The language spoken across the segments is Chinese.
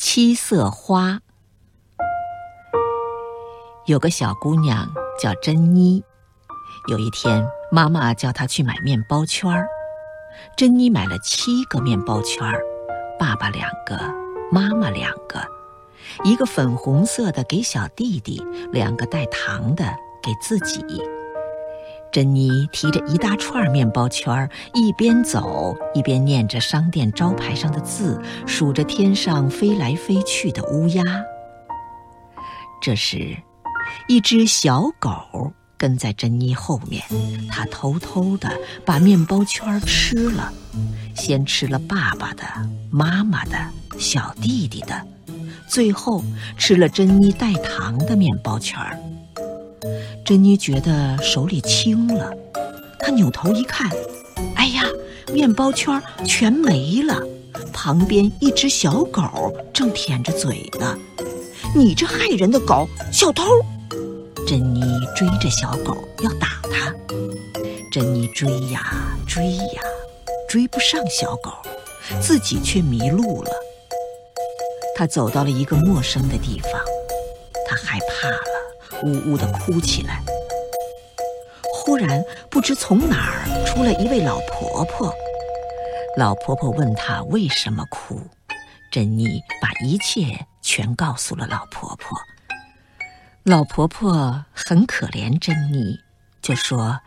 七色花。有个小姑娘叫珍妮，有一天，妈妈叫她去买面包圈儿。珍妮买了七个面包圈儿，爸爸两个，妈妈两个，一个粉红色的给小弟弟，两个带糖的给自己。珍妮提着一大串面包圈，一边走一边念着商店招牌上的字，数着天上飞来飞去的乌鸦。这时，一只小狗跟在珍妮后面，它偷偷地把面包圈吃了，先吃了爸爸的、妈妈的、小弟弟的，最后吃了珍妮带糖的面包圈。珍妮觉得手里轻了，她扭头一看，哎呀，面包圈全没了！旁边一只小狗正舔着嘴呢。你这害人的狗，小偷！珍妮追着小狗要打它，珍妮追呀追呀，追不上小狗，自己却迷路了。她走到了一个陌生的地方，她害怕了。呜呜地哭起来。忽然，不知从哪儿出来一位老婆婆。老婆婆问她为什么哭，珍妮把一切全告诉了老婆婆。老婆婆很可怜珍妮，就说：“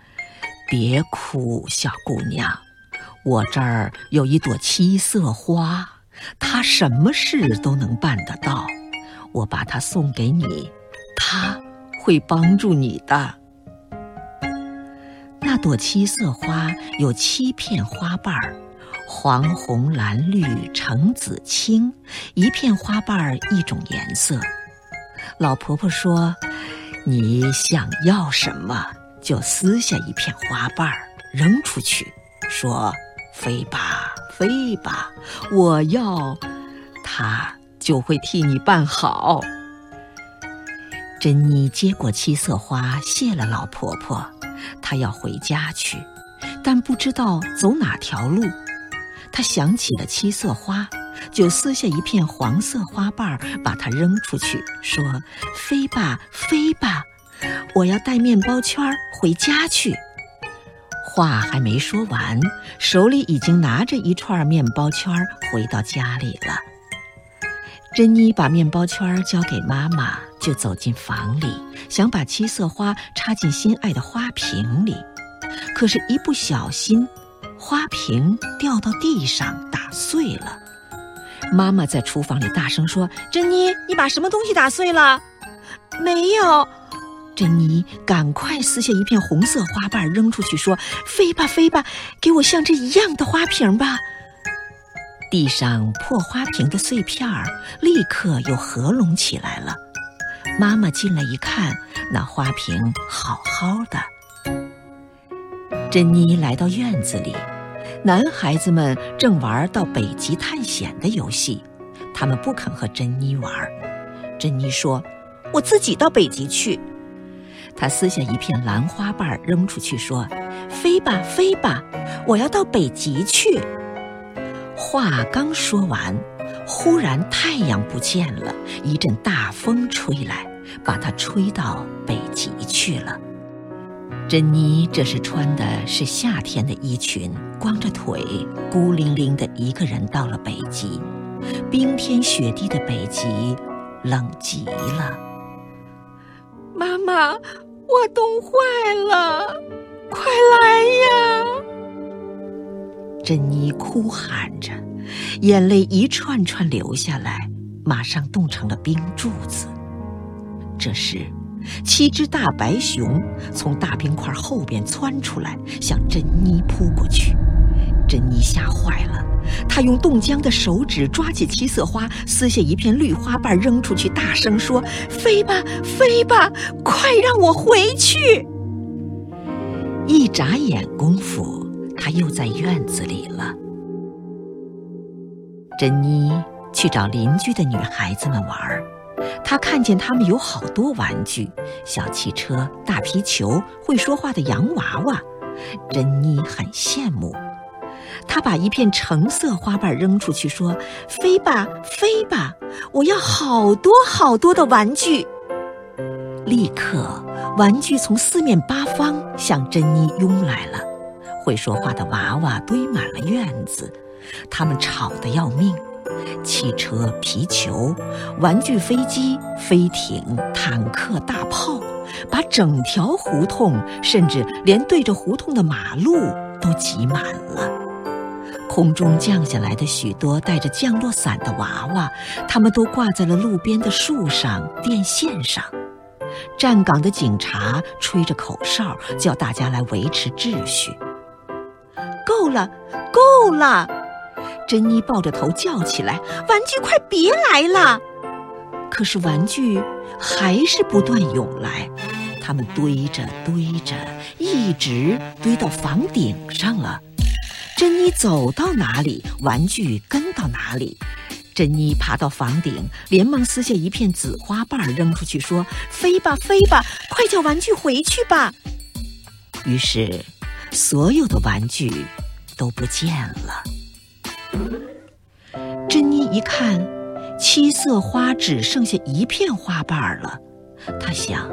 别哭，小姑娘，我这儿有一朵七色花，它什么事都能办得到。我把它送给你，它。”会帮助你的。那朵七色花有七片花瓣儿，黄、红、蓝、绿、橙、紫、青，一片花瓣儿一种颜色。老婆婆说：“你想要什么，就撕下一片花瓣儿扔出去，说飞吧，飞吧，我要，它就会替你办好。”珍妮接过七色花，谢了老婆婆。她要回家去，但不知道走哪条路。她想起了七色花，就撕下一片黄色花瓣，把它扔出去，说：“飞吧，飞吧，我要带面包圈回家去。”话还没说完，手里已经拿着一串面包圈回到家里了。珍妮把面包圈交给妈妈。就走进房里，想把七色花插进心爱的花瓶里，可是，一不小心，花瓶掉到地上打碎了。妈妈在厨房里大声说：“珍妮，你把什么东西打碎了？”“没有。”珍妮赶快撕下一片红色花瓣扔出去，说：“飞吧，飞吧，给我像这一样的花瓶吧。”地上破花瓶的碎片儿立刻又合拢起来了。妈妈进来一看，那花瓶好好的。珍妮来到院子里，男孩子们正玩到北极探险的游戏，他们不肯和珍妮玩。珍妮说：“我自己到北极去。”她撕下一片兰花瓣扔出去，说：“飞吧，飞吧，我要到北极去。”话刚说完。忽然太阳不见了，一阵大风吹来，把它吹到北极去了。珍妮这时穿的是夏天的衣裙，光着腿，孤零零的一个人到了北极。冰天雪地的北极，冷极了。妈妈，我冻坏了，快来呀！珍妮哭喊着。眼泪一串串流下来，马上冻成了冰柱子。这时，七只大白熊从大冰块后边窜出来，向珍妮扑过去。珍妮吓坏了，她用冻僵的手指抓起七色花，撕下一片绿花瓣扔出去，大声说：“飞吧，飞吧，快让我回去！”一眨眼功夫，她又在院子里了。珍妮去找邻居的女孩子们玩，他看见他们有好多玩具，小汽车、大皮球、会说话的洋娃娃，珍妮很羡慕。他把一片橙色花瓣扔出去，说：“飞吧，飞吧！我要好多好多的玩具。”立刻，玩具从四面八方向珍妮拥来了。会说话的娃娃堆满了院子，他们吵得要命。汽车、皮球、玩具飞机、飞艇、坦克、大炮，把整条胡同，甚至连对着胡同的马路都挤满了。空中降下来的许多带着降落伞的娃娃，他们都挂在了路边的树上、电线上。站岗的警察吹着口哨，叫大家来维持秩序。够了，够了！珍妮抱着头叫起来：“玩具快别来了！”可是玩具还是不断涌来，它们堆着堆着，一直堆到房顶上了。珍妮走到哪里，玩具跟到哪里。珍妮爬到房顶，连忙撕下一片紫花瓣扔出去，说：“飞吧，飞吧，快叫玩具回去吧！”于是，所有的玩具都不见了。珍妮一看，七色花只剩下一片花瓣了。她想，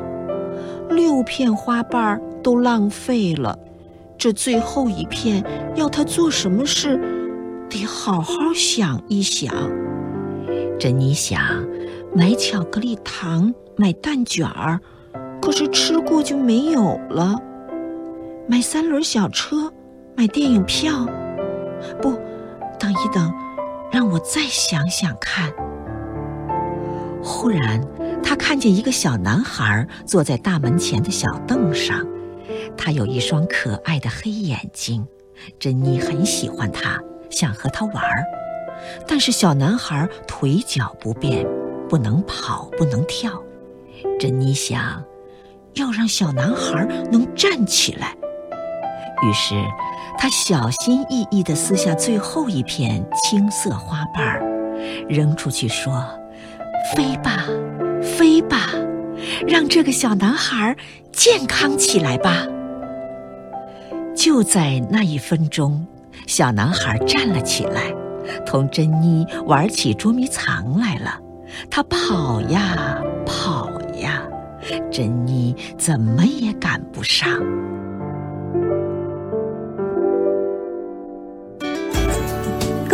六片花瓣都浪费了，这最后一片要她做什么事，得好好想一想。珍妮想，买巧克力糖，买蛋卷儿，可是吃过就没有了；买三轮小车，买电影票，不，等一等。让我再想想看。忽然，他看见一个小男孩坐在大门前的小凳上，他有一双可爱的黑眼睛。珍妮很喜欢他，想和他玩儿。但是小男孩腿脚不便，不能跑，不能跳。珍妮想，要让小男孩能站起来。于是。他小心翼翼地撕下最后一片青色花瓣儿，扔出去说：“飞吧，飞吧，让这个小男孩健康起来吧。”就在那一分钟，小男孩站了起来，同珍妮玩起捉迷藏来了。他跑呀跑呀，珍妮怎么也赶不上。